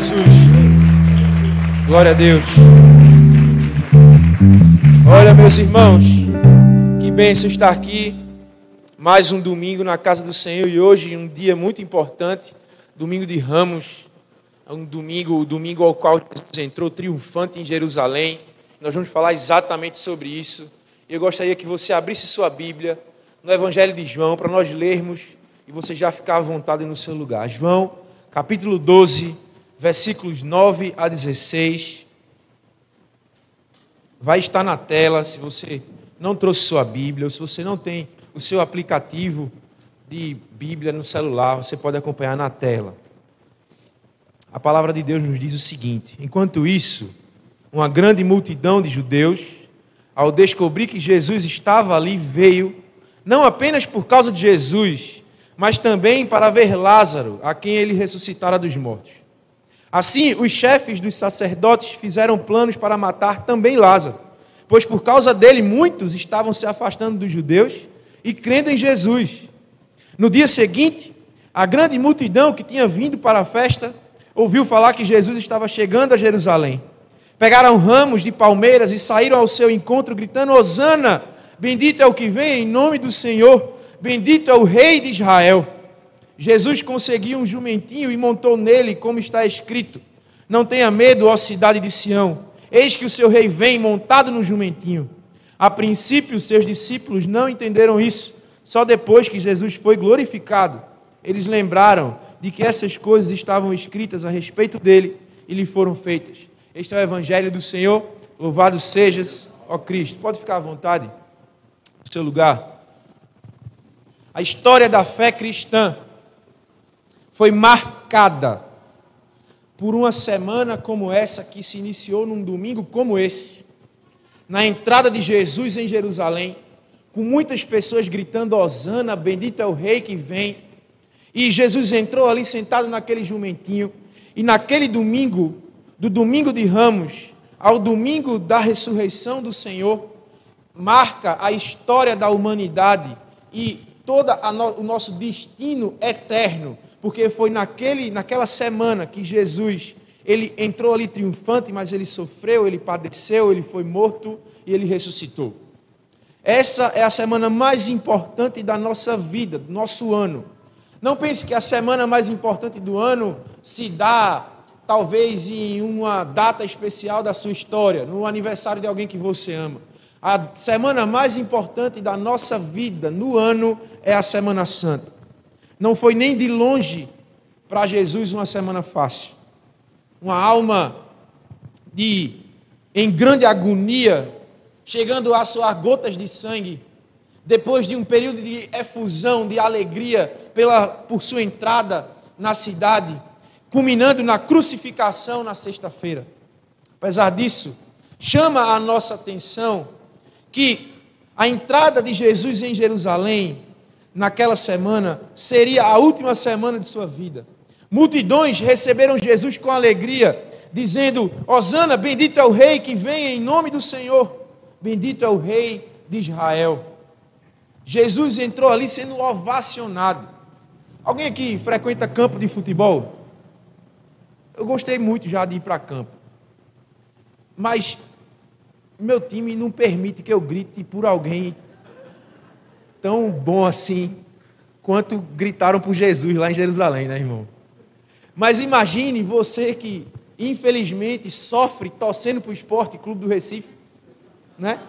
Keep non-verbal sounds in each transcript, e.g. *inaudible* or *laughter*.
Jesus. Glória a Deus. Olha, meus irmãos, que bênção estar aqui. Mais um domingo na casa do Senhor e hoje um dia muito importante, domingo de Ramos, um domingo, o domingo ao qual Jesus entrou triunfante em Jerusalém. Nós vamos falar exatamente sobre isso. Eu gostaria que você abrisse sua Bíblia no Evangelho de João para nós lermos e você já ficar à vontade no seu lugar. João, capítulo 12, versículos 9 a 16. Vai estar na tela se você não trouxe sua Bíblia ou se você não tem o seu aplicativo de Bíblia no celular, você pode acompanhar na tela. A palavra de Deus nos diz o seguinte: Enquanto isso, uma grande multidão de judeus, ao descobrir que Jesus estava ali, veio, não apenas por causa de Jesus, mas também para ver Lázaro, a quem ele ressuscitara dos mortos. Assim, os chefes dos sacerdotes fizeram planos para matar também Lázaro, pois por causa dele muitos estavam se afastando dos judeus e crendo em Jesus. No dia seguinte, a grande multidão que tinha vindo para a festa ouviu falar que Jesus estava chegando a Jerusalém. Pegaram ramos de palmeiras e saíram ao seu encontro, gritando: Hosana! Bendito é o que vem em nome do Senhor, bendito é o Rei de Israel. Jesus conseguiu um jumentinho e montou nele, como está escrito: Não tenha medo, ó cidade de Sião, eis que o seu rei vem montado no jumentinho. A princípio, seus discípulos não entenderam isso, só depois que Jesus foi glorificado, eles lembraram de que essas coisas estavam escritas a respeito dele e lhe foram feitas. Este é o Evangelho do Senhor, louvado sejas, ó Cristo. Pode ficar à vontade no seu lugar. A história da fé cristã foi marcada por uma semana como essa, que se iniciou num domingo como esse, na entrada de Jesus em Jerusalém, com muitas pessoas gritando: Hosana, bendito é o Rei que vem. E Jesus entrou ali sentado naquele jumentinho, e naquele domingo, do domingo de Ramos ao domingo da ressurreição do Senhor, marca a história da humanidade e todo o nosso destino eterno porque foi naquele, naquela semana que Jesus ele entrou ali triunfante, mas ele sofreu, ele padeceu, ele foi morto e ele ressuscitou. Essa é a semana mais importante da nossa vida, do nosso ano. Não pense que a semana mais importante do ano se dá talvez em uma data especial da sua história, no aniversário de alguém que você ama. A semana mais importante da nossa vida no ano é a Semana Santa. Não foi nem de longe para Jesus uma semana fácil. Uma alma de em grande agonia, chegando a suar gotas de sangue, depois de um período de efusão, de alegria pela, por sua entrada na cidade, culminando na crucificação na sexta-feira. Apesar disso, chama a nossa atenção que a entrada de Jesus em Jerusalém naquela semana seria a última semana de sua vida. Multidões receberam Jesus com alegria, dizendo: Hosana, bendito é o Rei que vem em nome do Senhor, bendito é o Rei de Israel. Jesus entrou ali sendo ovacionado. Alguém aqui frequenta campo de futebol? Eu gostei muito já de ir para campo. Mas meu time não permite que eu grite por alguém tão bom assim quanto gritaram por Jesus lá em Jerusalém, né, irmão? Mas imagine você que, infelizmente, sofre torcendo para o esporte Clube do Recife, né?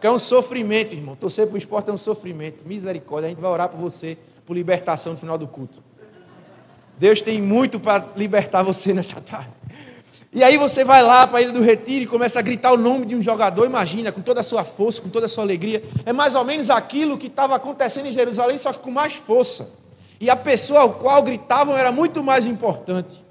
Que é um sofrimento, irmão. Torcer para o esporte é um sofrimento. Misericórdia, a gente vai orar por você, por libertação no final do culto. Deus tem muito para libertar você nessa tarde. E aí você vai lá para a Ilha do Retiro e começa a gritar o nome de um jogador, imagina, com toda a sua força, com toda a sua alegria. É mais ou menos aquilo que estava acontecendo em Jerusalém, só que com mais força. E a pessoa ao qual gritavam era muito mais importante.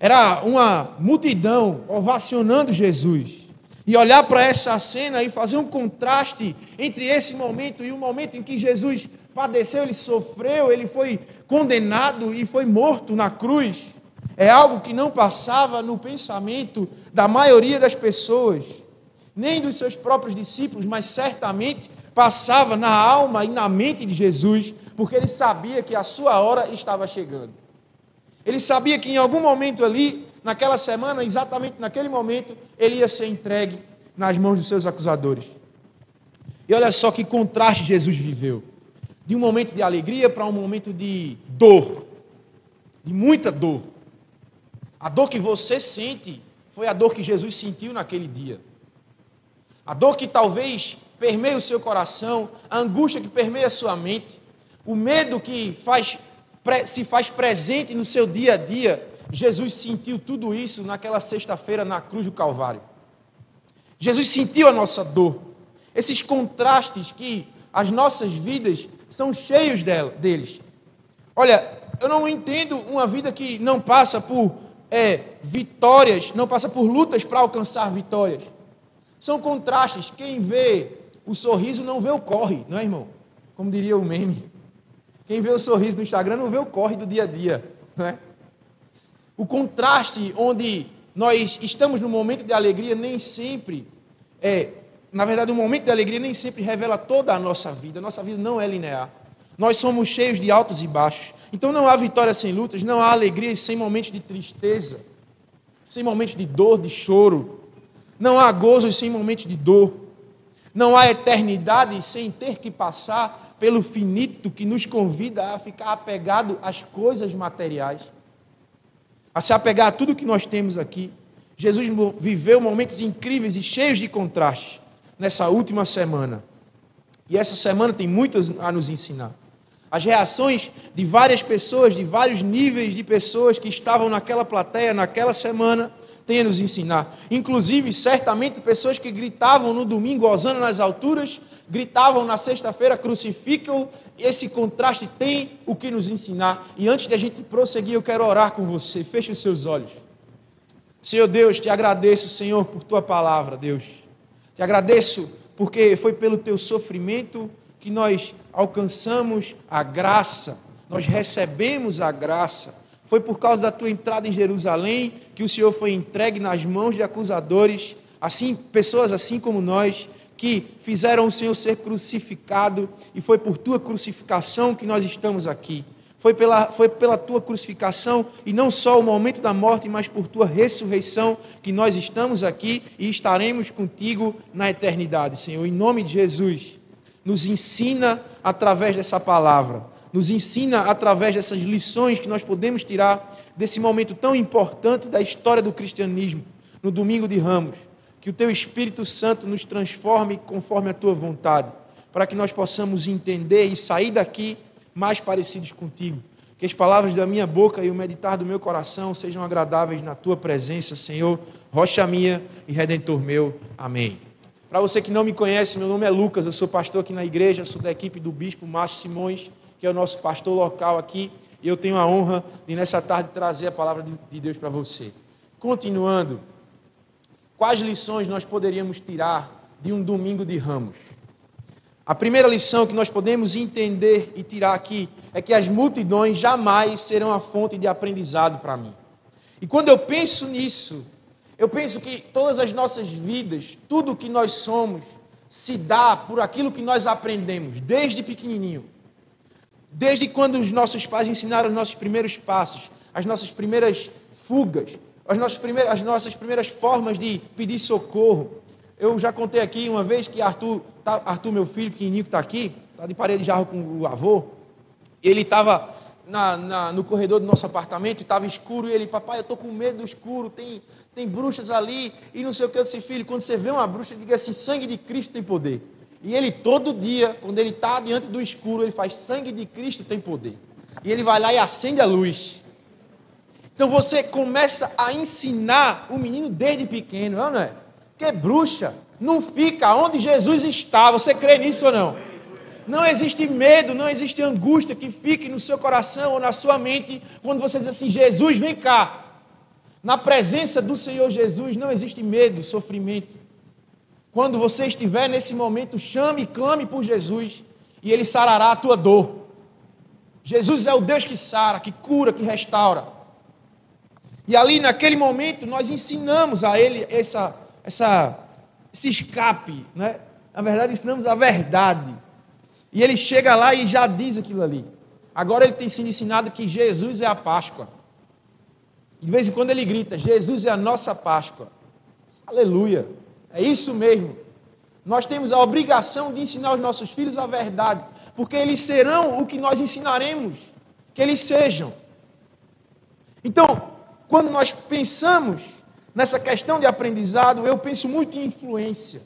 Era uma multidão ovacionando Jesus. E olhar para essa cena e fazer um contraste entre esse momento e o momento em que Jesus padeceu, ele sofreu, ele foi condenado e foi morto na cruz. É algo que não passava no pensamento da maioria das pessoas, nem dos seus próprios discípulos, mas certamente passava na alma e na mente de Jesus, porque ele sabia que a sua hora estava chegando. Ele sabia que em algum momento ali, naquela semana, exatamente naquele momento, ele ia ser entregue nas mãos dos seus acusadores. E olha só que contraste Jesus viveu. De um momento de alegria para um momento de dor, de muita dor. A dor que você sente foi a dor que Jesus sentiu naquele dia. A dor que talvez permeia o seu coração, a angústia que permeia a sua mente, o medo que faz, se faz presente no seu dia a dia. Jesus sentiu tudo isso naquela sexta-feira na cruz do Calvário. Jesus sentiu a nossa dor, esses contrastes que as nossas vidas são cheios deles. Olha, eu não entendo uma vida que não passa por é, vitórias, não passa por lutas para alcançar vitórias. São contrastes. Quem vê o sorriso não vê o corre, não é, irmão? Como diria o meme. Quem vê o sorriso do Instagram não vê o corre do dia a dia, não é? O contraste onde nós estamos no momento de alegria nem sempre é, na verdade, o momento de alegria nem sempre revela toda a nossa vida. Nossa vida não é linear. Nós somos cheios de altos e baixos. Então não há vitória sem lutas, não há alegria sem momentos de tristeza, sem momentos de dor, de choro. Não há gozo sem momentos de dor. Não há eternidade sem ter que passar pelo finito que nos convida a ficar apegado às coisas materiais, a se apegar a tudo que nós temos aqui. Jesus viveu momentos incríveis e cheios de contraste nessa última semana. E essa semana tem muito a nos ensinar. As reações de várias pessoas, de vários níveis de pessoas que estavam naquela plateia, naquela semana, tem a nos ensinar. Inclusive, certamente, pessoas que gritavam no domingo, osando nas alturas, gritavam na sexta-feira, crucificam. Esse contraste tem o que nos ensinar. E antes de a gente prosseguir, eu quero orar com você. Feche os seus olhos. Senhor Deus, te agradeço, Senhor, por tua palavra, Deus. Te agradeço porque foi pelo teu sofrimento que nós alcançamos a graça, nós recebemos a graça. Foi por causa da tua entrada em Jerusalém que o Senhor foi entregue nas mãos de acusadores, assim pessoas assim como nós, que fizeram o Senhor ser crucificado e foi por tua crucificação que nós estamos aqui. Foi pela, foi pela tua crucificação e não só o momento da morte, mas por tua ressurreição que nós estamos aqui e estaremos contigo na eternidade, Senhor. Em nome de Jesus, nos ensina através dessa palavra, nos ensina através dessas lições que nós podemos tirar desse momento tão importante da história do cristianismo, no domingo de Ramos. Que o teu Espírito Santo nos transforme conforme a tua vontade, para que nós possamos entender e sair daqui mais parecidos contigo. Que as palavras da minha boca e o meditar do meu coração sejam agradáveis na tua presença, Senhor, rocha minha e redentor meu. Amém. Para você que não me conhece, meu nome é Lucas, eu sou pastor aqui na igreja, sou da equipe do bispo Márcio Simões, que é o nosso pastor local aqui, e eu tenho a honra de nessa tarde trazer a palavra de Deus para você. Continuando, quais lições nós poderíamos tirar de um domingo de ramos? A primeira lição que nós podemos entender e tirar aqui é que as multidões jamais serão a fonte de aprendizado para mim. E quando eu penso nisso, eu penso que todas as nossas vidas, tudo que nós somos, se dá por aquilo que nós aprendemos desde pequenininho. Desde quando os nossos pais ensinaram os nossos primeiros passos, as nossas primeiras fugas, as nossas primeiras, as nossas primeiras formas de pedir socorro, eu já contei aqui uma vez que Arthur, tá, Arthur meu filho pequenininho que está aqui, está de parede de jarro com o avô, ele estava na, na, no corredor do nosso apartamento estava escuro, e ele, papai, eu estou com medo do escuro, tem, tem bruxas ali, e não sei o que. Eu disse, filho, quando você vê uma bruxa, diga assim: sangue de Cristo tem poder. E ele, todo dia, quando ele está diante do escuro, ele faz: sangue de Cristo tem poder. E ele vai lá e acende a luz. Então você começa a ensinar o menino desde pequeno, não é? Porque bruxa não fica onde Jesus está. Você crê nisso ou não? Não existe medo, não existe angústia que fique no seu coração ou na sua mente quando você diz assim: Jesus, vem cá. Na presença do Senhor Jesus não existe medo, sofrimento. Quando você estiver nesse momento, chame e clame por Jesus e Ele sarará a tua dor. Jesus é o Deus que sara, que cura, que restaura. E ali naquele momento nós ensinamos a Ele essa essa, esse escape, né? Na verdade, ensinamos a verdade. E ele chega lá e já diz aquilo ali. Agora ele tem sido ensinado que Jesus é a Páscoa. De vez em quando ele grita: Jesus é a nossa Páscoa. Aleluia. É isso mesmo. Nós temos a obrigação de ensinar os nossos filhos a verdade, porque eles serão o que nós ensinaremos que eles sejam. Então, quando nós pensamos nessa questão de aprendizado, eu penso muito em influência.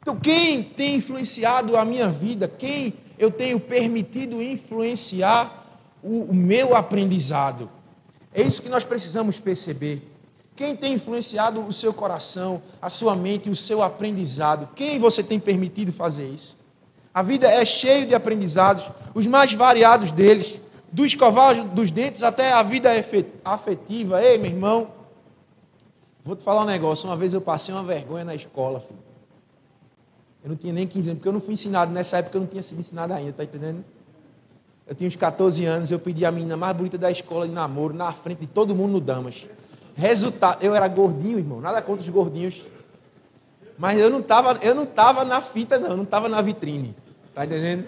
Então, quem tem influenciado a minha vida, quem eu tenho permitido influenciar o, meu aprendizado? É isso que nós precisamos perceber. Quem tem influenciado o seu coração, a sua mente, o seu aprendizado? Quem você tem permitido fazer isso? A vida é cheia de aprendizados, os mais variados deles do escovar dos dentes até a vida afetiva. Ei, meu irmão, vou te falar um negócio. Uma vez eu passei uma vergonha na escola, filho. Eu não tinha nem 15 anos, porque eu não fui ensinado. Nessa época eu não tinha sido ensinado ainda, tá entendendo? Eu tinha uns 14 anos, eu pedi a menina mais bonita da escola de namoro, na frente de todo mundo no Damas. Resultado, eu era gordinho, irmão, nada contra os gordinhos. Mas eu não estava eu não tava na fita, não, eu não estava na vitrine. Tá entendendo?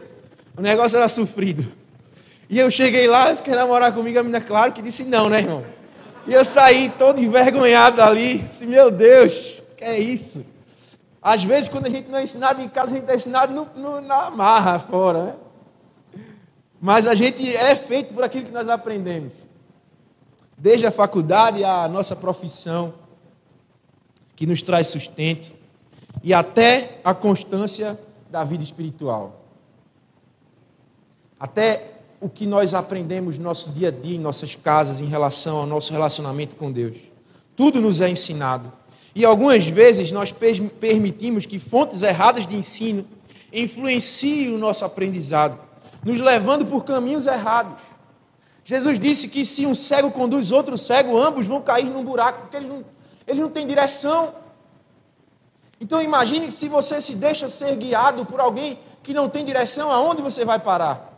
O negócio era sofrido. E eu cheguei lá, você quer namorar comigo? A menina, claro que disse não, né, irmão? E eu saí todo envergonhado ali, disse, meu Deus, que é isso? Às vezes, quando a gente não é ensinado em casa, a gente é ensinado no, no, na marra fora, né? Mas a gente é feito por aquilo que nós aprendemos. Desde a faculdade, a nossa profissão, que nos traz sustento, e até a constância da vida espiritual. Até o que nós aprendemos no nosso dia a dia, em nossas casas, em relação ao nosso relacionamento com Deus. Tudo nos é ensinado. E algumas vezes nós permitimos que fontes erradas de ensino influenciem o nosso aprendizado, nos levando por caminhos errados. Jesus disse que se um cego conduz outro cego, ambos vão cair num buraco, porque eles não, não têm direção. Então imagine que se você se deixa ser guiado por alguém que não tem direção, aonde você vai parar?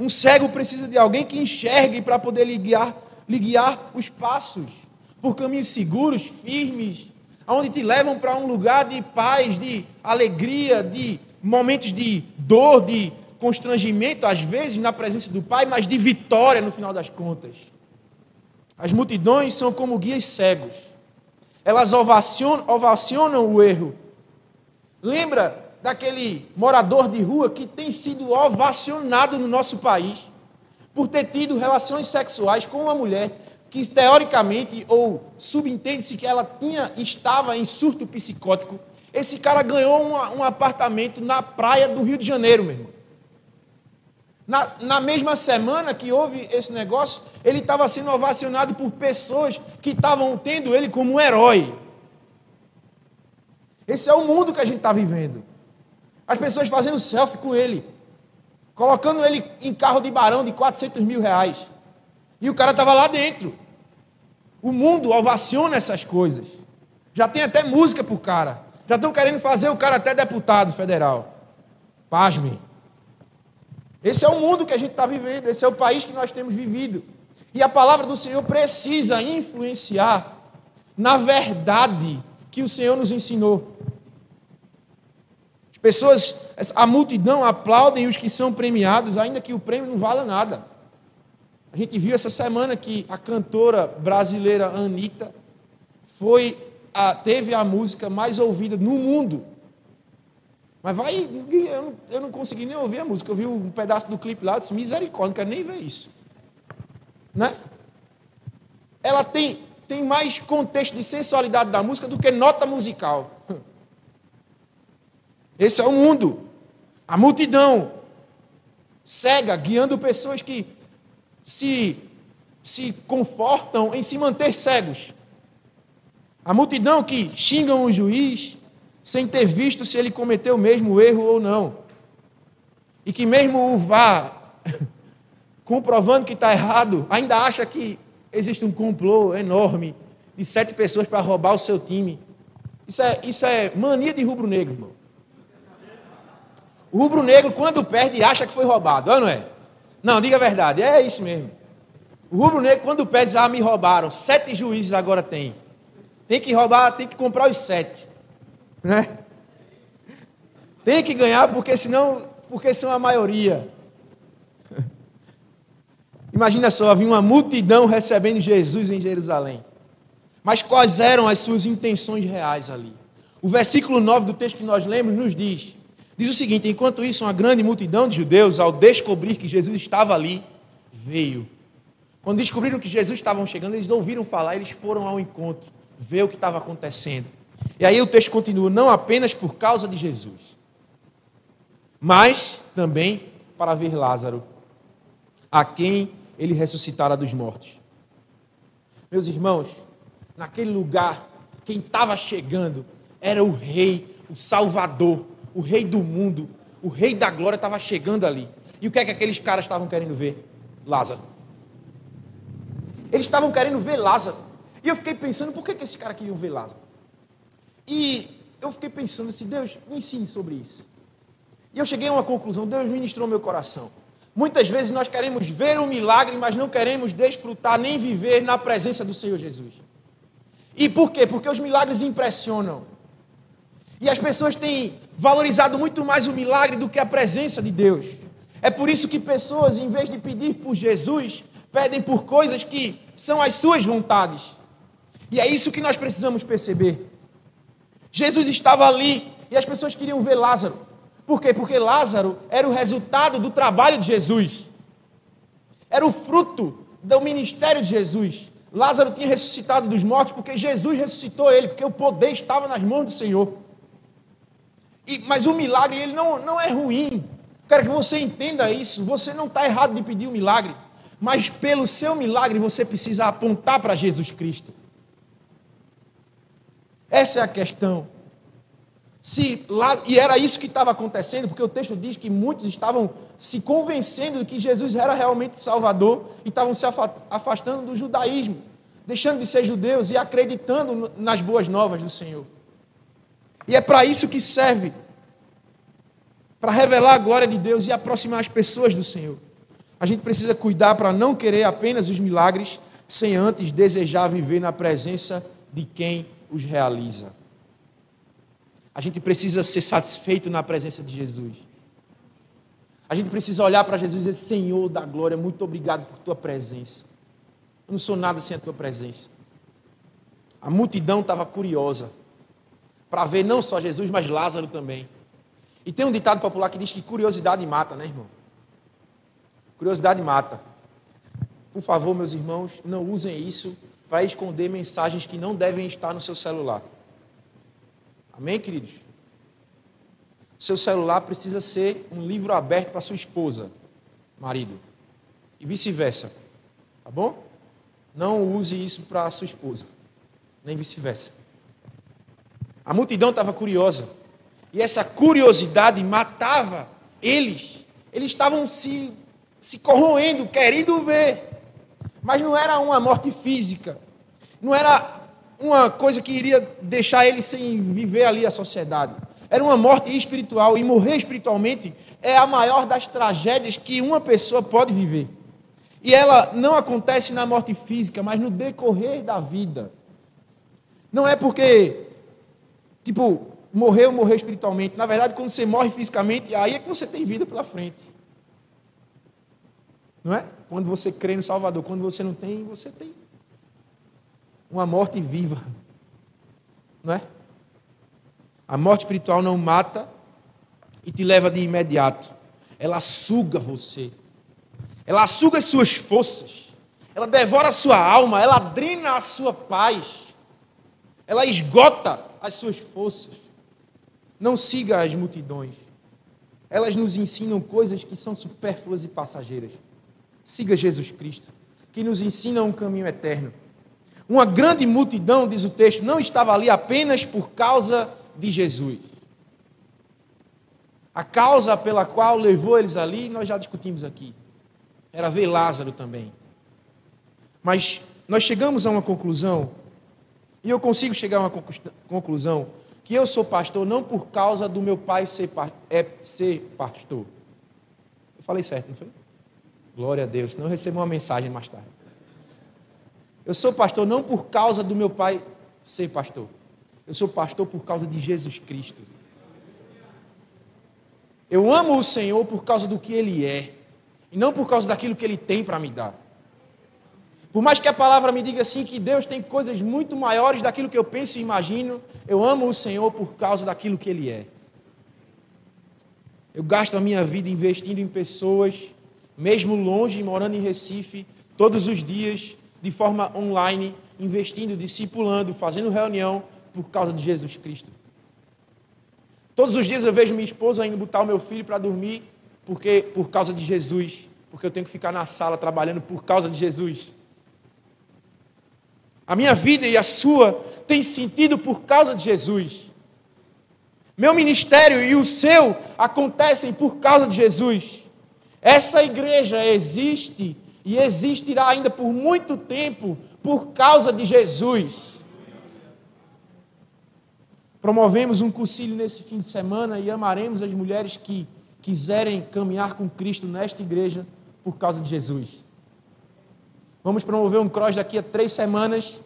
Um cego precisa de alguém que enxergue para poder lhe guiar, lhe guiar os passos por caminhos seguros, firmes, aonde te levam para um lugar de paz, de alegria, de momentos de dor, de constrangimento, às vezes na presença do Pai, mas de vitória no final das contas. As multidões são como guias cegos. Elas ovacionam, ovacionam o erro. Lembra daquele morador de rua que tem sido ovacionado no nosso país por ter tido relações sexuais com uma mulher que teoricamente ou subentende-se que ela tinha estava em surto psicótico. Esse cara ganhou um, um apartamento na praia do Rio de Janeiro, meu irmão. Na, na mesma semana que houve esse negócio, ele estava sendo ovacionado por pessoas que estavam tendo ele como um herói. Esse é o mundo que a gente está vivendo. As pessoas fazendo selfie com ele, colocando ele em carro de barão de 400 mil reais. E o cara estava lá dentro. O mundo ovaciona essas coisas. Já tem até música para o cara. Já estão querendo fazer o cara até deputado federal. Pasme. Esse é o mundo que a gente está vivendo, esse é o país que nós temos vivido. E a palavra do Senhor precisa influenciar na verdade que o Senhor nos ensinou. As pessoas, a multidão aplaudem os que são premiados, ainda que o prêmio não valha nada. A gente viu essa semana que a cantora brasileira Anitta foi a, teve a música mais ouvida no mundo. Mas vai, eu não, eu não consegui nem ouvir a música. Eu vi um pedaço do clipe lá, eu disse, misericórdia, não quero nem ver isso. Né? Ela tem, tem mais contexto de sensualidade da música do que nota musical. *laughs* Esse é o mundo. A multidão cega, guiando pessoas que se, se confortam em se manter cegos. A multidão que xingam o juiz sem ter visto se ele cometeu o mesmo erro ou não. E que mesmo o vá *laughs* comprovando que está errado, ainda acha que existe um complô enorme de sete pessoas para roubar o seu time. Isso é, isso é mania de rubro-negro, irmão. O rubro-negro, quando perde, acha que foi roubado, ou não é? Não, diga a verdade, é isso mesmo. O rubro-negro, quando perde, diz, ah, me roubaram. Sete juízes agora tem. Tem que roubar, tem que comprar os sete. Né? Tem que ganhar, porque senão, porque são a maioria. Imagina só, havia uma multidão recebendo Jesus em Jerusalém. Mas quais eram as suas intenções reais ali? O versículo 9 do texto que nós lemos nos diz: diz o seguinte: enquanto isso, uma grande multidão de judeus, ao descobrir que Jesus estava ali, veio. Quando descobriram que Jesus estava chegando, eles ouviram falar, eles foram ao encontro, ver o que estava acontecendo. E aí o texto continua: não apenas por causa de Jesus, mas também para ver Lázaro, a quem ele ressuscitara dos mortos. Meus irmãos, naquele lugar, quem estava chegando era o rei, o salvador, o rei do mundo, o rei da glória estava chegando ali. E o que é que aqueles caras estavam querendo ver? Lázaro. Eles estavam querendo ver Lázaro. E eu fiquei pensando, por que, que esses caras queriam ver Lázaro? E eu fiquei pensando assim, Deus, me ensine sobre isso. E eu cheguei a uma conclusão, Deus ministrou meu coração. Muitas vezes nós queremos ver um milagre, mas não queremos desfrutar nem viver na presença do Senhor Jesus. E por quê? Porque os milagres impressionam. E as pessoas têm valorizado muito mais o milagre do que a presença de Deus. É por isso que pessoas, em vez de pedir por Jesus, pedem por coisas que são as suas vontades. E é isso que nós precisamos perceber. Jesus estava ali e as pessoas queriam ver Lázaro. Por quê? Porque Lázaro era o resultado do trabalho de Jesus. Era o fruto do ministério de Jesus. Lázaro tinha ressuscitado dos mortos porque Jesus ressuscitou ele, porque o poder estava nas mãos do Senhor. E, mas o milagre ele não, não é ruim. Quero que você entenda isso. Você não está errado de pedir um milagre. Mas pelo seu milagre você precisa apontar para Jesus Cristo. Essa é a questão. Se lá, e era isso que estava acontecendo, porque o texto diz que muitos estavam se convencendo de que Jesus era realmente Salvador e estavam se afastando do judaísmo, deixando de ser judeus e acreditando nas boas novas do Senhor. E é para isso que serve para revelar a glória de Deus e aproximar as pessoas do Senhor. A gente precisa cuidar para não querer apenas os milagres, sem antes desejar viver na presença de quem os realiza. A gente precisa ser satisfeito na presença de Jesus. A gente precisa olhar para Jesus e dizer: Senhor da glória, muito obrigado por tua presença. Eu não sou nada sem a tua presença. A multidão estava curiosa para ver não só Jesus, mas Lázaro também. E tem um ditado popular que diz que curiosidade mata, né, irmão? Curiosidade mata. Por favor, meus irmãos, não usem isso para esconder mensagens que não devem estar no seu celular. Amém, queridos? Seu celular precisa ser um livro aberto para sua esposa, marido, e vice-versa. Tá bom? Não use isso para sua esposa, nem vice-versa. A multidão estava curiosa, e essa curiosidade matava eles. Eles estavam se, se corroendo, querendo ver. Mas não era uma morte física, não era uma coisa que iria deixar ele sem viver ali a sociedade. Era uma morte espiritual e morrer espiritualmente é a maior das tragédias que uma pessoa pode viver. E ela não acontece na morte física, mas no decorrer da vida. Não é porque, tipo, morreu, morreu espiritualmente. Na verdade, quando você morre fisicamente, aí é que você tem vida pela frente. Não é? Quando você crê no Salvador. Quando você não tem, você tem uma morte viva. Não é? A morte espiritual não mata e te leva de imediato. Ela suga você. Ela suga as suas forças. Ela devora a sua alma. Ela drena a sua paz. Ela esgota as suas forças. Não siga as multidões. Elas nos ensinam coisas que são supérfluas e passageiras. Siga Jesus Cristo, que nos ensina um caminho eterno. Uma grande multidão, diz o texto, não estava ali apenas por causa de Jesus. A causa pela qual levou eles ali, nós já discutimos aqui. Era ver Lázaro também. Mas nós chegamos a uma conclusão, e eu consigo chegar a uma conclusão, que eu sou pastor não por causa do meu pai ser, é, ser pastor. Eu falei certo, não foi? Glória a Deus, eu recebo uma mensagem mais tarde. Eu sou pastor não por causa do meu pai ser pastor. Eu sou pastor por causa de Jesus Cristo. Eu amo o Senhor por causa do que Ele é, e não por causa daquilo que Ele tem para me dar. Por mais que a palavra me diga assim que Deus tem coisas muito maiores daquilo que eu penso e imagino, eu amo o Senhor por causa daquilo que Ele é. Eu gasto a minha vida investindo em pessoas, mesmo longe, morando em Recife, todos os dias, de forma online, investindo, discipulando, fazendo reunião por causa de Jesus Cristo. Todos os dias eu vejo minha esposa indo botar o meu filho para dormir porque por causa de Jesus, porque eu tenho que ficar na sala trabalhando por causa de Jesus. A minha vida e a sua tem sentido por causa de Jesus. Meu ministério e o seu acontecem por causa de Jesus. Essa igreja existe e existirá ainda por muito tempo por causa de Jesus. Promovemos um concílio nesse fim de semana e amaremos as mulheres que quiserem caminhar com Cristo nesta igreja por causa de Jesus. Vamos promover um cross daqui a três semanas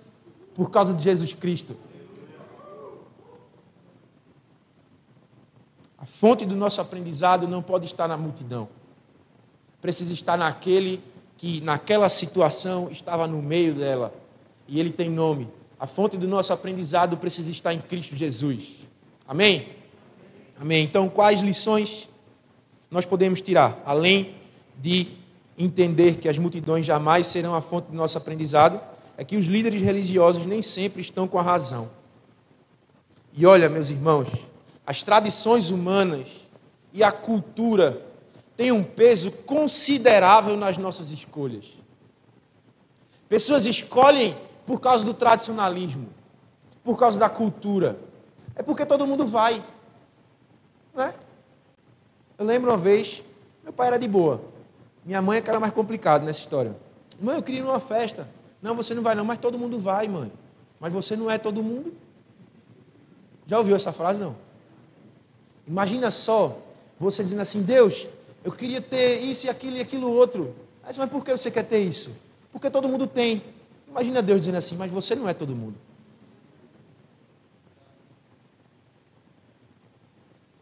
por causa de Jesus Cristo. A fonte do nosso aprendizado não pode estar na multidão. Precisa estar naquele que, naquela situação, estava no meio dela. E ele tem nome. A fonte do nosso aprendizado precisa estar em Cristo Jesus. Amém? Amém. Então, quais lições nós podemos tirar? Além de entender que as multidões jamais serão a fonte do nosso aprendizado, é que os líderes religiosos nem sempre estão com a razão. E olha, meus irmãos, as tradições humanas e a cultura têm um peso considerável nas nossas escolhas. Pessoas escolhem por causa do tradicionalismo, por causa da cultura. É porque todo mundo vai. Né? Eu lembro uma vez, meu pai era de boa. Minha mãe é que era mais complicado nessa história. Mãe, eu queria ir numa festa. Não, você não vai não, mas todo mundo vai, mãe. Mas você não é todo mundo. Já ouviu essa frase, não? Imagina só, você dizendo assim, Deus, eu queria ter isso e aquilo e aquilo outro. Mas, mas por que você quer ter isso? Porque todo mundo tem. Imagina Deus dizendo assim, mas você não é todo mundo.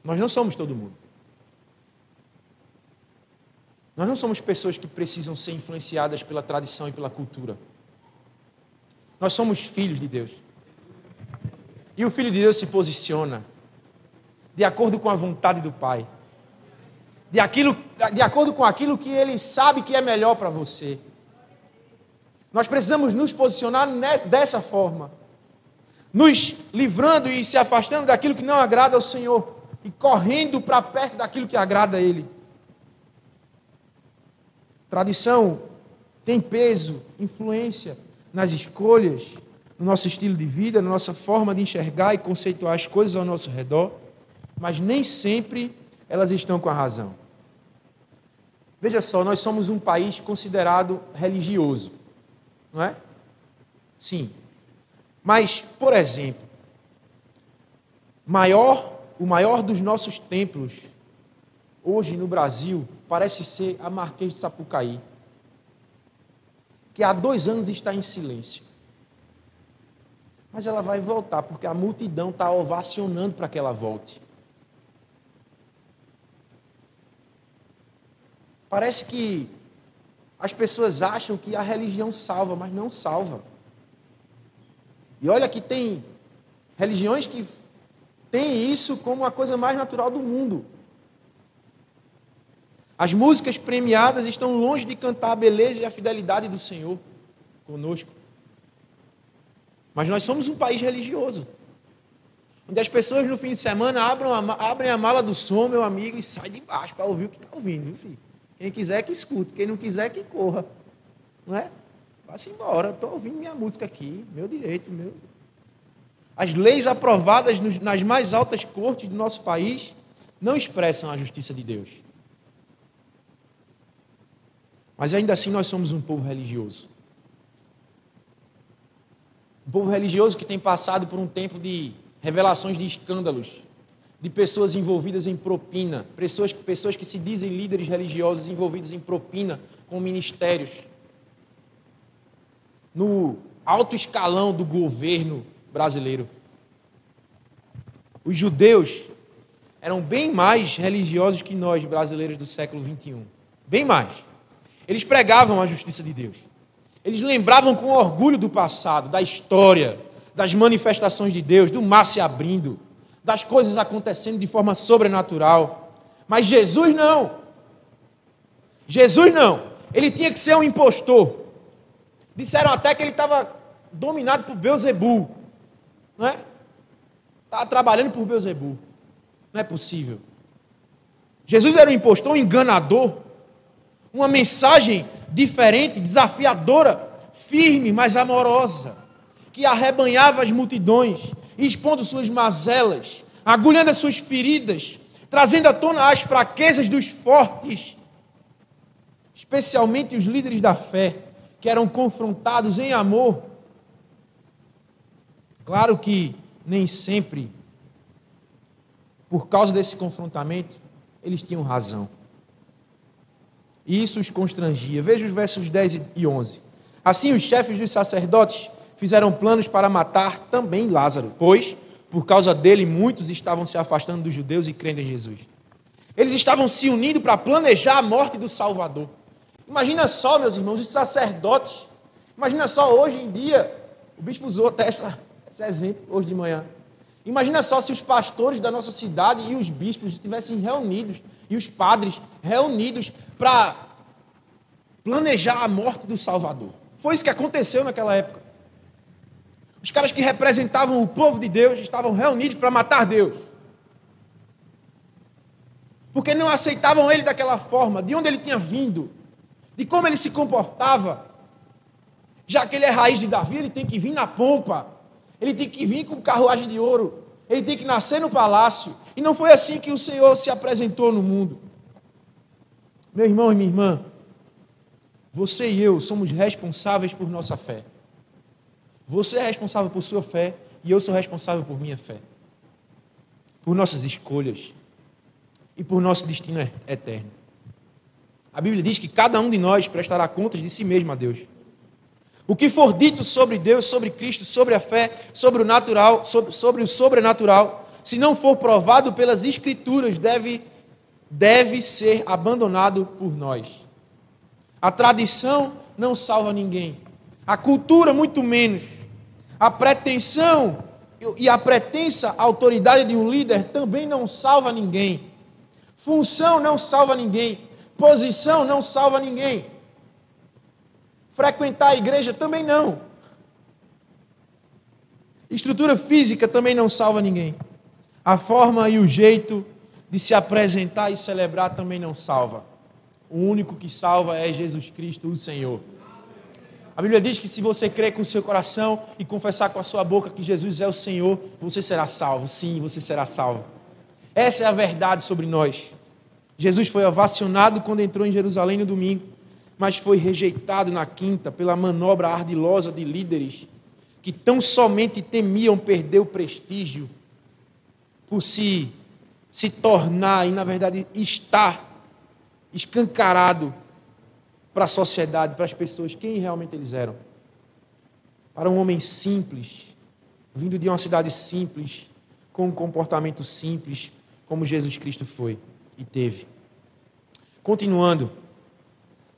Nós não somos todo mundo. Nós não somos pessoas que precisam ser influenciadas pela tradição e pela cultura. Nós somos filhos de Deus. E o filho de Deus se posiciona de acordo com a vontade do Pai. De, aquilo, de acordo com aquilo que ele sabe que é melhor para você. Nós precisamos nos posicionar dessa forma, nos livrando e se afastando daquilo que não agrada ao Senhor e correndo para perto daquilo que agrada a Ele. Tradição tem peso, influência nas escolhas, no nosso estilo de vida, na nossa forma de enxergar e conceituar as coisas ao nosso redor, mas nem sempre elas estão com a razão. Veja só, nós somos um país considerado religioso, não é? Sim. Mas, por exemplo, maior, o maior dos nossos templos hoje no Brasil parece ser a Marquês de Sapucaí que há dois anos está em silêncio. Mas ela vai voltar, porque a multidão está ovacionando para que ela volte. Parece que as pessoas acham que a religião salva, mas não salva. E olha que tem religiões que têm isso como a coisa mais natural do mundo. As músicas premiadas estão longe de cantar a beleza e a fidelidade do Senhor conosco. Mas nós somos um país religioso. Onde as pessoas no fim de semana abrem a, abrem a mala do som, meu amigo, e saem de baixo para ouvir o que está ouvindo, viu, filho? Quem quiser que escute, quem não quiser que corra. Não é? Vá-se embora, estou ouvindo minha música aqui, meu direito, meu. As leis aprovadas nas mais altas cortes do nosso país não expressam a justiça de Deus. Mas ainda assim nós somos um povo religioso. Um povo religioso que tem passado por um tempo de revelações de escândalos, de pessoas envolvidas em propina, pessoas, pessoas que se dizem líderes religiosos envolvidos em propina com ministérios. No alto escalão do governo brasileiro. Os judeus eram bem mais religiosos que nós, brasileiros do século 21. Bem mais. Eles pregavam a justiça de Deus. Eles lembravam com orgulho do passado, da história, das manifestações de Deus, do mar se abrindo, das coisas acontecendo de forma sobrenatural. Mas Jesus não. Jesus não. Ele tinha que ser um impostor. Disseram até que ele estava dominado por Beuzebu. Não é? Estava trabalhando por Beuzebu. Não é possível. Jesus era um impostor, um enganador. Uma mensagem diferente, desafiadora, firme, mas amorosa, que arrebanhava as multidões, expondo suas mazelas, agulhando as suas feridas, trazendo à tona as fraquezas dos fortes, especialmente os líderes da fé, que eram confrontados em amor. Claro que nem sempre, por causa desse confrontamento, eles tinham razão. E isso os constrangia. Veja os versos 10 e 11. Assim, os chefes dos sacerdotes fizeram planos para matar também Lázaro, pois, por causa dele, muitos estavam se afastando dos judeus e crendo em Jesus. Eles estavam se unindo para planejar a morte do Salvador. Imagina só, meus irmãos, os sacerdotes. Imagina só, hoje em dia, o bispo usou até essa, esse exemplo, hoje de manhã. Imagina só se os pastores da nossa cidade e os bispos estivessem reunidos, e os padres reunidos para planejar a morte do Salvador. Foi isso que aconteceu naquela época. Os caras que representavam o povo de Deus estavam reunidos para matar Deus. Porque não aceitavam ele daquela forma, de onde ele tinha vindo, de como ele se comportava. Já que ele é raiz de Davi, ele tem que vir na pompa, ele tem que vir com carruagem de ouro, ele tem que nascer no palácio. E não foi assim que o Senhor se apresentou no mundo. Meu irmão e minha irmã, você e eu somos responsáveis por nossa fé. Você é responsável por sua fé e eu sou responsável por minha fé. Por nossas escolhas e por nosso destino eterno. A Bíblia diz que cada um de nós prestará contas de si mesmo a Deus. O que for dito sobre Deus, sobre Cristo, sobre a fé, sobre o natural, sobre, sobre o sobrenatural, se não for provado pelas Escrituras, deve, deve ser abandonado por nós. A tradição não salva ninguém, a cultura, muito menos. A pretensão e a pretensa autoridade de um líder também não salva ninguém. Função não salva ninguém. Posição não salva ninguém. Frequentar a igreja também não. Estrutura física também não salva ninguém. A forma e o jeito de se apresentar e celebrar também não salva. O único que salva é Jesus Cristo, o Senhor. A Bíblia diz que se você crer com o seu coração e confessar com a sua boca que Jesus é o Senhor, você será salvo. Sim, você será salvo. Essa é a verdade sobre nós. Jesus foi ovacionado quando entrou em Jerusalém no domingo mas foi rejeitado na quinta pela manobra ardilosa de líderes que tão somente temiam perder o prestígio por se, se tornar e, na verdade, estar escancarado para a sociedade, para as pessoas, quem realmente eles eram. Para um homem simples, vindo de uma cidade simples, com um comportamento simples, como Jesus Cristo foi e teve. Continuando.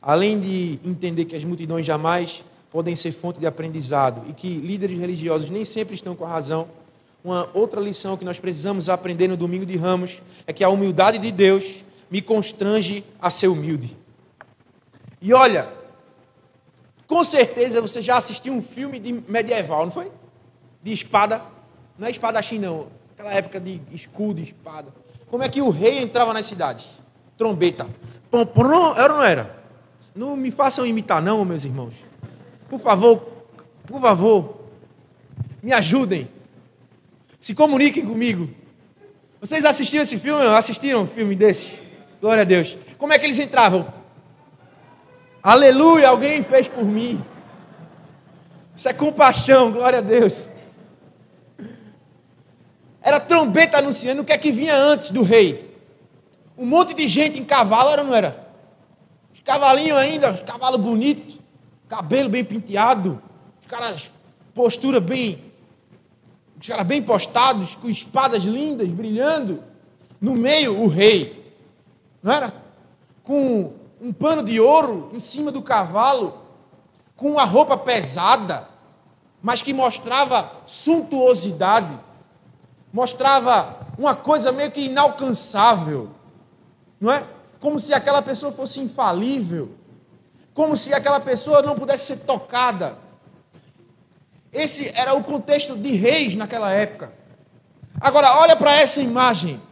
Além de entender que as multidões jamais podem ser fonte de aprendizado e que líderes religiosos nem sempre estão com a razão, uma outra lição que nós precisamos aprender no domingo de Ramos é que a humildade de Deus me constrange a ser humilde. E olha, com certeza você já assistiu um filme de medieval, não foi? De espada, não é espadachim não, aquela época de escudo espada. Como é que o rei entrava nas cidades? Trombeta. Pom, pom, era ou não era? Não me façam imitar, não, meus irmãos. Por favor, por favor, me ajudem. Se comuniquem comigo. Vocês assistiram esse filme? Assistiram um filme desse? Glória a Deus. Como é que eles entravam? Aleluia, alguém fez por mim. Isso é compaixão, glória a Deus. Era trombeta anunciando o que é que vinha antes do rei. Um monte de gente em cavalo, era ou não era? Cavalinho ainda, cavalo bonito, cabelo bem penteado, os caras, postura bem, os caras bem postados, com espadas lindas, brilhando. No meio, o rei, não era? Com um pano de ouro em cima do cavalo, com uma roupa pesada, mas que mostrava suntuosidade, mostrava uma coisa meio que inalcançável, não é? Como se aquela pessoa fosse infalível, como se aquela pessoa não pudesse ser tocada. Esse era o contexto de reis naquela época. Agora, olha para essa imagem.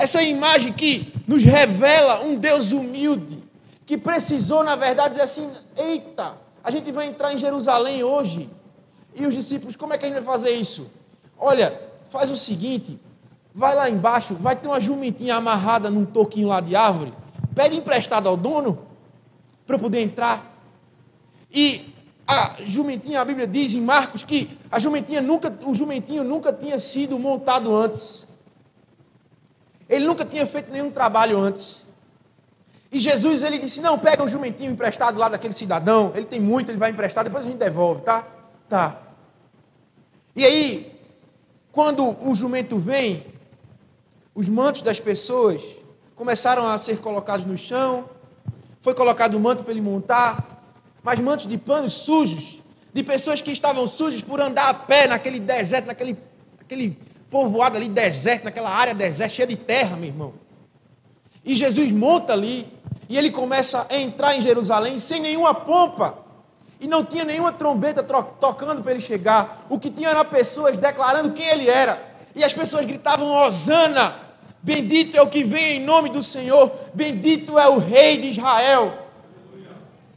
Essa imagem que nos revela um Deus humilde, que precisou, na verdade, dizer assim: eita, a gente vai entrar em Jerusalém hoje. E os discípulos, como é que a gente vai fazer isso? Olha, faz o seguinte: vai lá embaixo, vai ter uma jumentinha amarrada num toquinho lá de árvore, pede emprestado ao dono para eu poder entrar. E a jumentinha, a Bíblia diz em Marcos que a jumentinha nunca, o jumentinho nunca tinha sido montado antes. Ele nunca tinha feito nenhum trabalho antes. E Jesus ele disse: "Não, pega o jumentinho emprestado lá daquele cidadão, ele tem muito, ele vai emprestar, depois a gente devolve, tá? Tá. E aí, quando o jumento vem, os mantos das pessoas começaram a ser colocados no chão, foi colocado o manto para ele montar, mas mantos de panos sujos, de pessoas que estavam sujas por andar a pé naquele deserto, naquele, naquele povoado ali, deserto, naquela área deserta, cheia de terra, meu irmão. E Jesus monta ali, e ele começa a entrar em Jerusalém sem nenhuma pompa, e não tinha nenhuma trombeta tocando para ele chegar. O que tinha eram pessoas declarando quem ele era, e as pessoas gritavam: Hosana, bendito é o que vem em nome do Senhor, bendito é o Rei de Israel.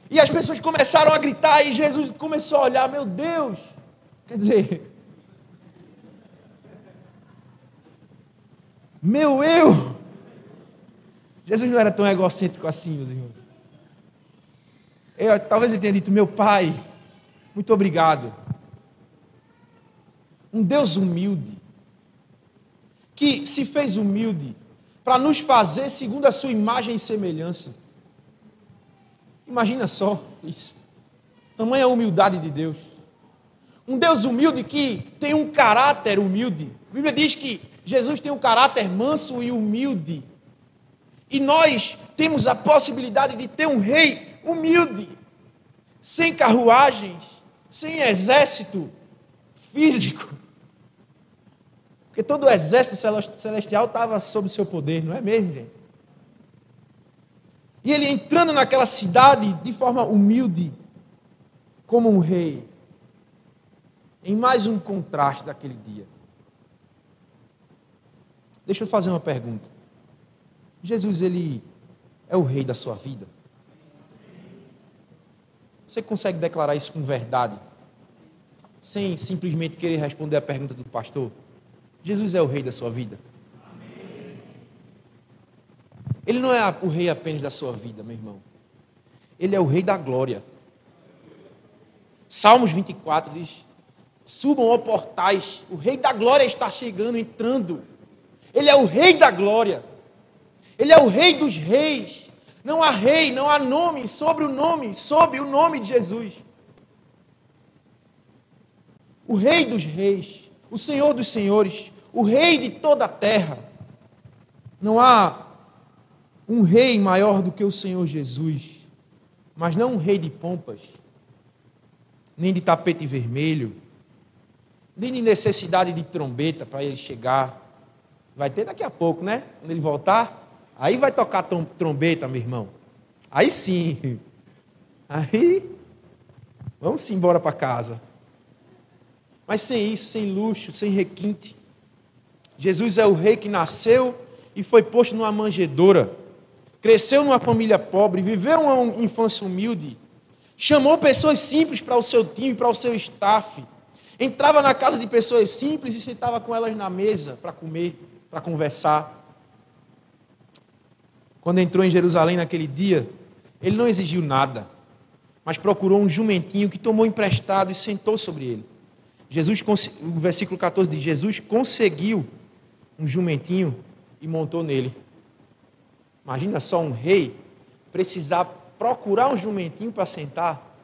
E as pessoas começaram a gritar, e Jesus começou a olhar: Meu Deus, quer dizer, meu eu. Jesus não era tão egocêntrico assim, meus irmãos. Eu, talvez ele tenha dito: Meu pai, muito obrigado. Um Deus humilde, que se fez humilde para nos fazer segundo a sua imagem e semelhança. Imagina só isso. Tamanha humildade de Deus. Um Deus humilde que tem um caráter humilde. A Bíblia diz que Jesus tem um caráter manso e humilde. E nós temos a possibilidade de ter um rei humilde, sem carruagens, sem exército físico. Porque todo o exército celestial estava sob seu poder, não é mesmo, gente? E ele entrando naquela cidade de forma humilde, como um rei, em mais um contraste daquele dia. Deixa eu fazer uma pergunta. Jesus, ele é o rei da sua vida? Você consegue declarar isso com verdade? Sem simplesmente querer responder a pergunta do pastor? Jesus é o rei da sua vida? Ele não é o rei apenas da sua vida, meu irmão. Ele é o rei da glória. Salmos 24 diz: Subam ó portais, o rei da glória está chegando, entrando. Ele é o rei da glória. Ele é o rei dos reis. Não há rei, não há nome sobre o nome, sobre o nome de Jesus. O rei dos reis, o senhor dos senhores, o rei de toda a terra. Não há um rei maior do que o Senhor Jesus, mas não um rei de pompas, nem de tapete vermelho, nem de necessidade de trombeta para ele chegar. Vai ter daqui a pouco, né? Quando ele voltar, aí vai tocar trombeta, meu irmão. Aí sim. Aí vamos embora para casa. Mas sem isso, sem luxo, sem requinte. Jesus é o rei que nasceu e foi posto numa manjedoura, cresceu numa família pobre, viveu uma infância humilde, chamou pessoas simples para o seu time, para o seu staff, entrava na casa de pessoas simples e sentava com elas na mesa para comer, para conversar. Quando entrou em Jerusalém naquele dia, ele não exigiu nada, mas procurou um jumentinho que tomou emprestado e sentou sobre ele. Jesus, o versículo 14 diz: Jesus conseguiu um jumentinho e montou nele. Imagina só um rei precisar procurar um jumentinho para sentar.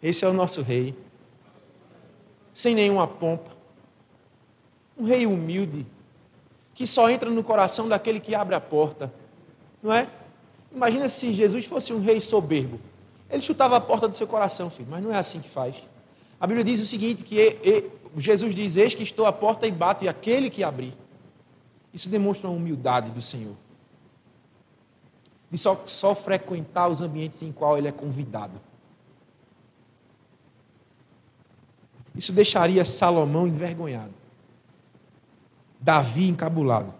Esse é o nosso rei. Sem nenhuma pompa. Um rei humilde, que só entra no coração daquele que abre a porta. Não é? Imagina se Jesus fosse um rei soberbo. Ele chutava a porta do seu coração, filho, mas não é assim que faz. A Bíblia diz o seguinte: que Jesus diz: Eis que estou à porta e bato, e aquele que abrir. Isso demonstra uma humildade do Senhor. De só, só frequentar os ambientes em qual ele é convidado. Isso deixaria Salomão envergonhado. Davi encabulado.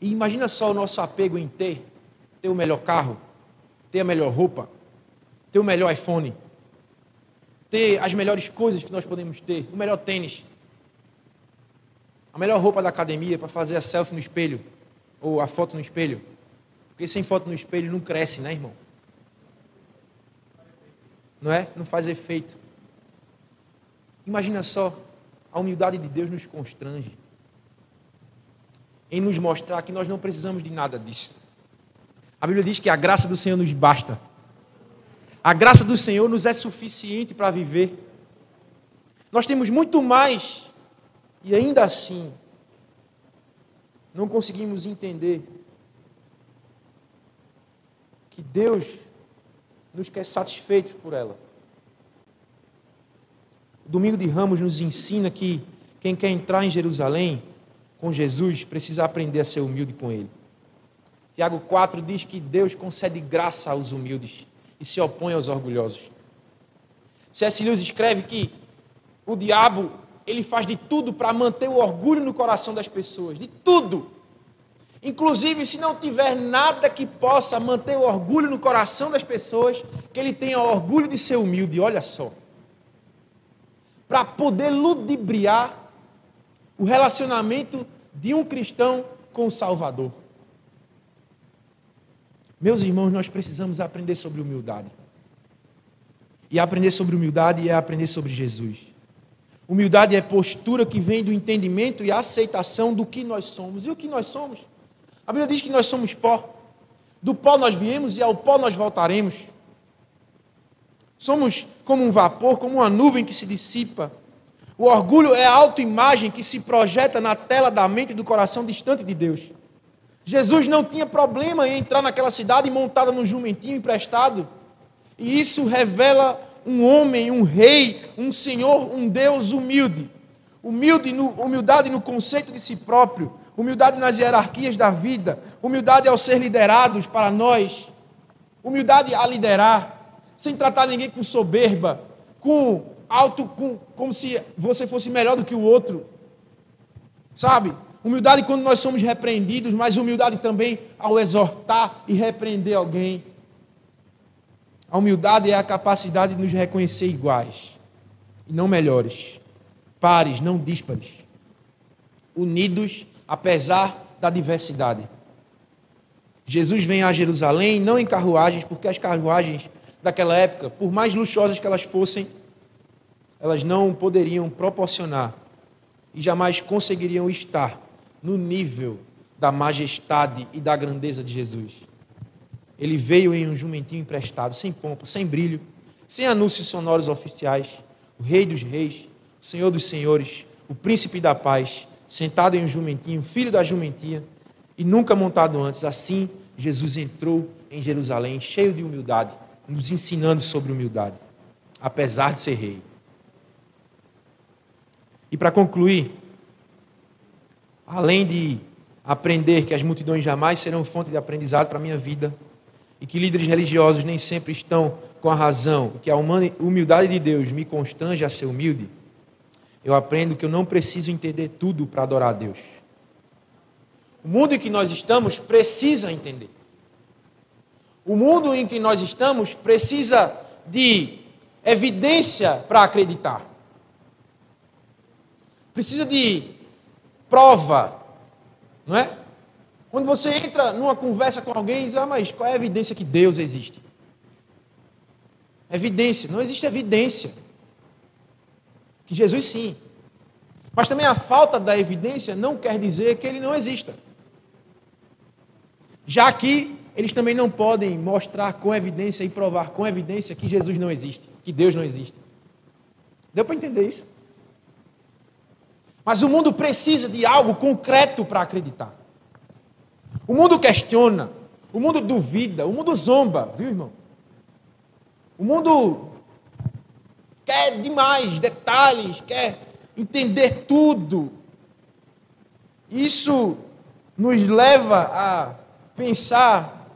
E imagina só o nosso apego em ter, ter o melhor carro, ter a melhor roupa, ter o melhor iPhone, ter as melhores coisas que nós podemos ter, o melhor tênis, a melhor roupa da academia para fazer a selfie no espelho, ou a foto no espelho. Porque sem foto no espelho não cresce, né, irmão? Não é? Não faz efeito. Imagina só, a humildade de Deus nos constrange em nos mostrar que nós não precisamos de nada disso. A Bíblia diz que a graça do Senhor nos basta. A graça do Senhor nos é suficiente para viver. Nós temos muito mais e ainda assim não conseguimos entender que Deus nos quer satisfeitos por ela. O domingo de Ramos nos ensina que quem quer entrar em Jerusalém com Jesus precisa aprender a ser humilde com Ele. Tiago 4 diz que Deus concede graça aos humildes e se opõe aos orgulhosos. C.S. Lewis escreve que o diabo ele faz de tudo para manter o orgulho no coração das pessoas, de tudo. Inclusive, se não tiver nada que possa manter o orgulho no coração das pessoas, que ele tenha orgulho de ser humilde, olha só para poder ludibriar o relacionamento de um cristão com o Salvador. Meus irmãos, nós precisamos aprender sobre humildade. E aprender sobre humildade é aprender sobre Jesus. Humildade é postura que vem do entendimento e aceitação do que nós somos. E o que nós somos? A Bíblia diz que nós somos pó. Do pó nós viemos e ao pó nós voltaremos. Somos como um vapor, como uma nuvem que se dissipa. O orgulho é a autoimagem que se projeta na tela da mente e do coração distante de Deus. Jesus não tinha problema em entrar naquela cidade montada num jumentinho emprestado. E isso revela um homem, um rei, um senhor, um Deus humilde. Humilde no, humildade no conceito de si próprio, humildade nas hierarquias da vida, humildade ao ser liderados para nós, humildade a liderar, sem tratar ninguém com soberba, com alto, com, como se você fosse melhor do que o outro. Sabe? Humildade quando nós somos repreendidos, mas humildade também ao exortar e repreender alguém. A humildade é a capacidade de nos reconhecer iguais e não melhores, pares, não díspares, unidos apesar da diversidade. Jesus vem a Jerusalém não em carruagens, porque as carruagens daquela época, por mais luxuosas que elas fossem, elas não poderiam proporcionar e jamais conseguiriam estar no nível da majestade e da grandeza de Jesus. Ele veio em um jumentinho emprestado, sem pompa, sem brilho, sem anúncios sonoros oficiais, o Rei dos Reis, o Senhor dos Senhores, o Príncipe da Paz, sentado em um jumentinho, filho da jumentinha, e nunca montado antes. Assim, Jesus entrou em Jerusalém, cheio de humildade, nos ensinando sobre humildade, apesar de ser rei. E para concluir, além de aprender que as multidões jamais serão fonte de aprendizado para a minha vida, e que líderes religiosos nem sempre estão com a razão, que a humildade de Deus me constrange a ser humilde, eu aprendo que eu não preciso entender tudo para adorar a Deus. O mundo em que nós estamos precisa entender. O mundo em que nós estamos precisa de evidência para acreditar. Precisa de prova, não é? Quando você entra numa conversa com alguém e diz, ah, mas qual é a evidência que Deus existe? Evidência, não existe evidência. Que Jesus sim. Mas também a falta da evidência não quer dizer que ele não exista. Já que eles também não podem mostrar com evidência e provar com evidência que Jesus não existe, que Deus não existe. Deu para entender isso? Mas o mundo precisa de algo concreto para acreditar. O mundo questiona, o mundo duvida, o mundo zomba, viu, irmão? O mundo quer demais detalhes, quer entender tudo. Isso nos leva a pensar,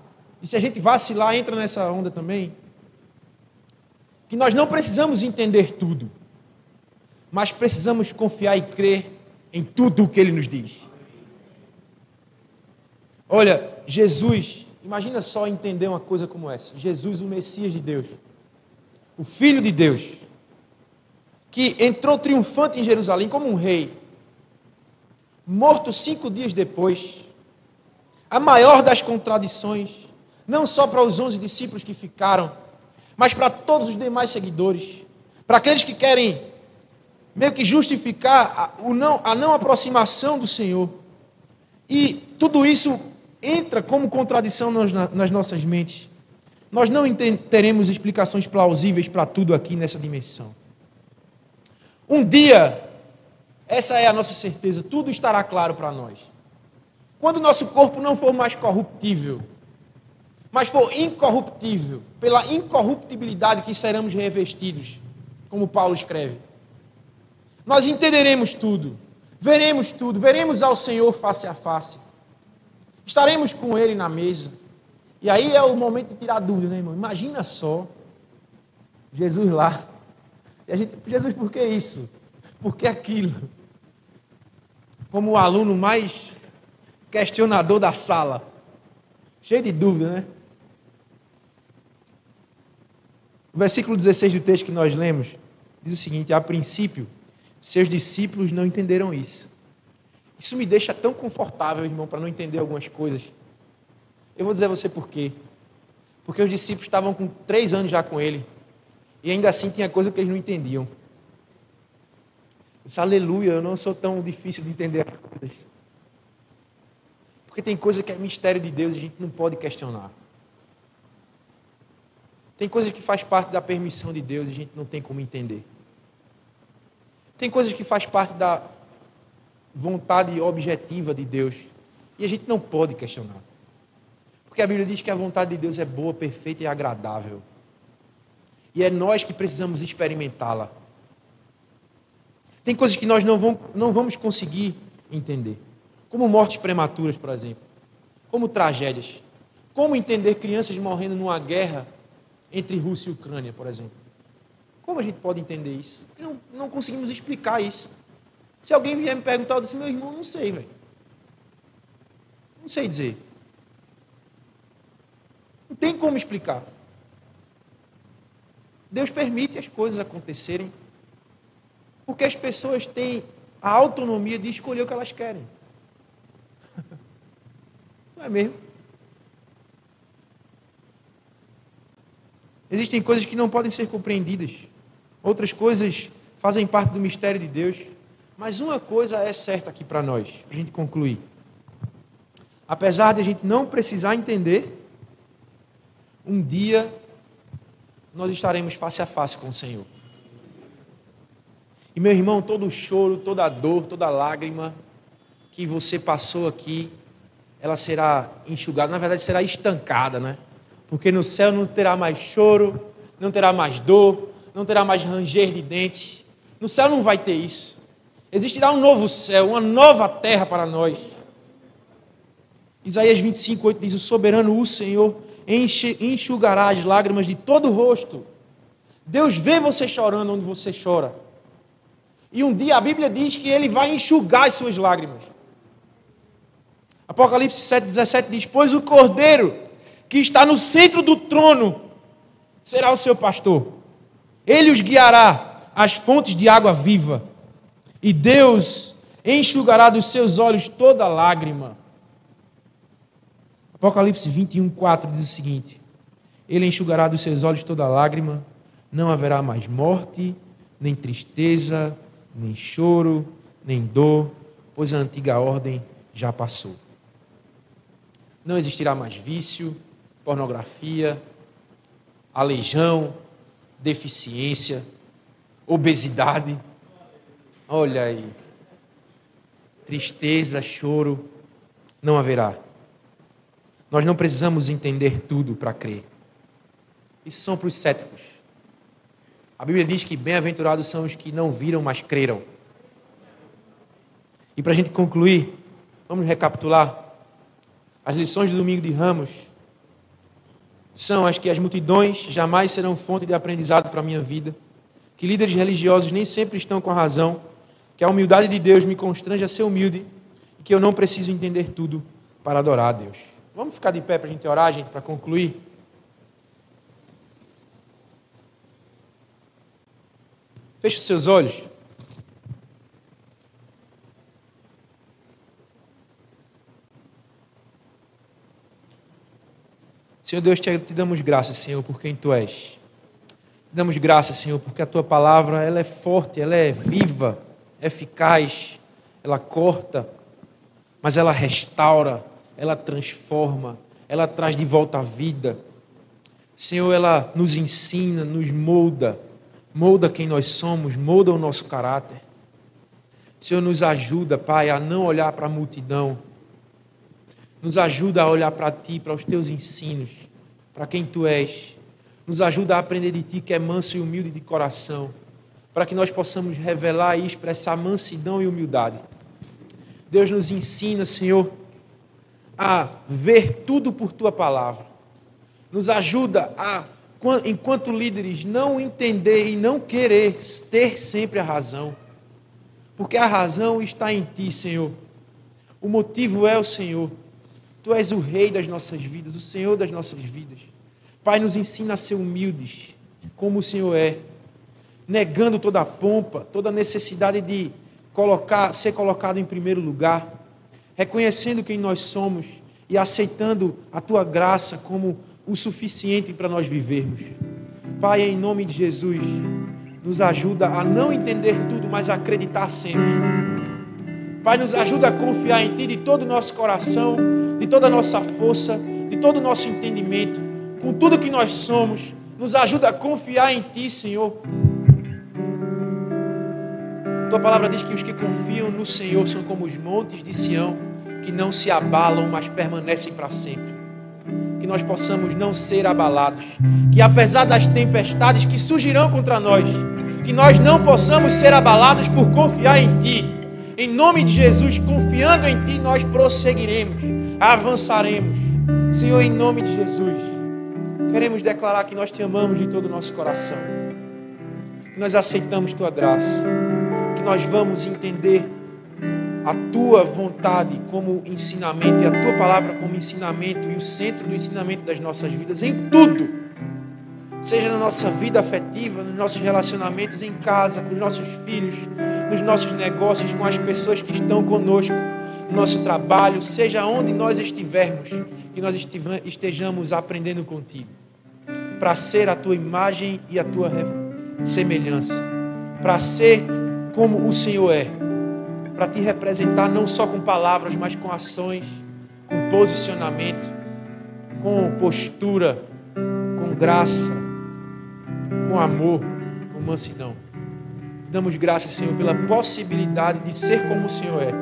e se a gente vacilar, entra nessa onda também, que nós não precisamos entender tudo, mas precisamos confiar e crer em tudo o que ele nos diz. Olha, Jesus, imagina só entender uma coisa como essa: Jesus, o Messias de Deus, o Filho de Deus, que entrou triunfante em Jerusalém como um rei, morto cinco dias depois, a maior das contradições, não só para os onze discípulos que ficaram, mas para todos os demais seguidores, para aqueles que querem meio que justificar a, o não, a não aproximação do Senhor. E tudo isso entra como contradição nas, nas nossas mentes. Nós não teremos explicações plausíveis para tudo aqui nessa dimensão. Um dia, essa é a nossa certeza, tudo estará claro para nós. Quando o nosso corpo não for mais corruptível, mas for incorruptível, pela incorruptibilidade que seremos revestidos, como Paulo escreve, nós entenderemos tudo, veremos tudo, veremos ao Senhor face a face, estaremos com Ele na mesa. E aí é o momento de tirar dúvida, né, irmão? Imagina só, Jesus lá, e a gente, Jesus, por que isso? Por que aquilo? Como o aluno mais questionador da sala, cheio de dúvida, né? O versículo 16 do texto que nós lemos diz o seguinte: a princípio, seus discípulos não entenderam isso. Isso me deixa tão confortável, irmão, para não entender algumas coisas. Eu vou dizer a você por quê. Porque os discípulos estavam com três anos já com ele. E ainda assim tinha coisa que eles não entendiam. Eu disse, aleluia, eu não sou tão difícil de entender as coisas. Porque tem coisa que é mistério de Deus e a gente não pode questionar. Tem coisas que faz parte da permissão de Deus e a gente não tem como entender. Tem coisas que faz parte da vontade objetiva de Deus e a gente não pode questionar. Porque a Bíblia diz que a vontade de Deus é boa, perfeita e agradável. E é nós que precisamos experimentá-la. Tem coisas que nós não vamos, não vamos conseguir entender. Como mortes prematuras, por exemplo. Como tragédias. Como entender crianças morrendo numa guerra entre Rússia e Ucrânia, por exemplo. Como a gente pode entender isso? Não, não conseguimos explicar isso. Se alguém vier me perguntar, eu disse, meu irmão, não sei, velho. Não sei dizer. Não tem como explicar. Deus permite as coisas acontecerem, porque as pessoas têm a autonomia de escolher o que elas querem. *laughs* Não é mesmo? Existem coisas que não podem ser compreendidas. Outras coisas fazem parte do mistério de Deus. Mas uma coisa é certa aqui para nós, para a gente concluir. Apesar de a gente não precisar entender, um dia nós estaremos face a face com o Senhor. E meu irmão, todo o choro, toda a dor, toda a lágrima que você passou aqui, ela será enxugada, na verdade será estancada, né? Porque no céu não terá mais choro, não terá mais dor, não terá mais ranger de dentes. No céu não vai ter isso. Existirá um novo céu, uma nova terra para nós. Isaías 25, 8 diz: O soberano, o Senhor, enxugará as lágrimas de todo o rosto. Deus vê você chorando onde você chora. E um dia a Bíblia diz que ele vai enxugar as suas lágrimas. Apocalipse 7,17 diz: Pois o cordeiro que está no centro do trono, será o seu pastor. Ele os guiará às fontes de água viva, e Deus enxugará dos seus olhos toda lágrima. Apocalipse 21, 4 diz o seguinte: Ele enxugará dos seus olhos toda lágrima, não haverá mais morte, nem tristeza, nem choro, nem dor, pois a antiga ordem já passou. Não existirá mais vício, pornografia, aleijão, deficiência, obesidade. Olha aí. Tristeza, choro, não haverá. Nós não precisamos entender tudo para crer. Isso são para os céticos. A Bíblia diz que bem-aventurados são os que não viram, mas creram. E para a gente concluir, vamos recapitular. As lições do domingo de Ramos são as que as multidões jamais serão fonte de aprendizado para a minha vida, que líderes religiosos nem sempre estão com a razão, que a humildade de Deus me constrange a ser humilde e que eu não preciso entender tudo para adorar a Deus. Vamos ficar de pé para a gente orar, gente, para concluir. Feche os seus olhos. Senhor Deus, te, te damos graças, Senhor, por quem Tu és. Te damos graças, Senhor, porque a Tua palavra ela é forte, ela é viva, eficaz, ela corta, mas ela restaura, ela transforma, ela traz de volta a vida. Senhor, ela nos ensina, nos molda molda quem nós somos, molda o nosso caráter. Senhor, nos ajuda, Pai, a não olhar para a multidão. Nos ajuda a olhar para Ti, para os Teus ensinos, para quem Tu és. Nos ajuda a aprender de Ti, que é manso e humilde de coração, para que nós possamos revelar e expressar mansidão e humildade. Deus nos ensina, Senhor, a ver tudo por Tua palavra. Nos ajuda a enquanto líderes, não entender e não querer ter sempre a razão. Porque a razão está em Ti, Senhor. O motivo é o Senhor. Tu és o Rei das nossas vidas, o Senhor das nossas vidas. Pai, nos ensina a ser humildes, como o Senhor é, negando toda a pompa, toda a necessidade de colocar, ser colocado em primeiro lugar, reconhecendo quem nós somos e aceitando a Tua graça como o suficiente para nós vivermos. Pai, em nome de Jesus, nos ajuda a não entender tudo, mas a acreditar sempre. Pai, nos ajuda a confiar em Ti de todo o nosso coração, de toda a nossa força, de todo o nosso entendimento, com tudo que nós somos. Nos ajuda a confiar em Ti, Senhor. Tua palavra diz que os que confiam no Senhor são como os montes de Sião, que não se abalam, mas permanecem para sempre que nós possamos não ser abalados, que apesar das tempestades que surgirão contra nós, que nós não possamos ser abalados por confiar em Ti. Em nome de Jesus, confiando em Ti, nós prosseguiremos, avançaremos. Senhor, em nome de Jesus, queremos declarar que nós te amamos de todo o nosso coração, que nós aceitamos Tua graça, que nós vamos entender a tua vontade como ensinamento e a tua palavra como ensinamento e o centro do ensinamento das nossas vidas em tudo. Seja na nossa vida afetiva, nos nossos relacionamentos em casa, com os nossos filhos, nos nossos negócios, com as pessoas que estão conosco, no nosso trabalho, seja onde nós estivermos, que nós estejamos aprendendo contigo, para ser a tua imagem e a tua semelhança, para ser como o Senhor é para te representar não só com palavras, mas com ações, com posicionamento, com postura, com graça, com amor, com mansidão. Damos graça, Senhor, pela possibilidade de ser como o Senhor é.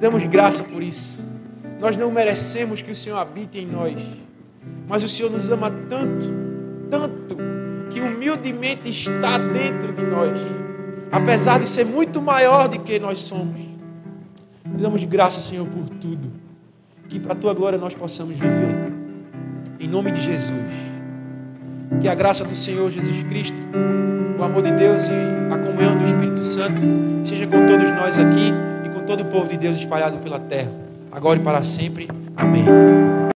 Damos graça por isso. Nós não merecemos que o Senhor habite em nós, mas o Senhor nos ama tanto, tanto, que humildemente está dentro de nós apesar de ser muito maior do que nós somos. Damos graça, Senhor, por tudo. Que para a tua glória nós possamos viver. Em nome de Jesus. Que a graça do Senhor Jesus Cristo, o amor de Deus e a comunhão do Espírito Santo esteja com todos nós aqui e com todo o povo de Deus espalhado pela terra, agora e para sempre. Amém.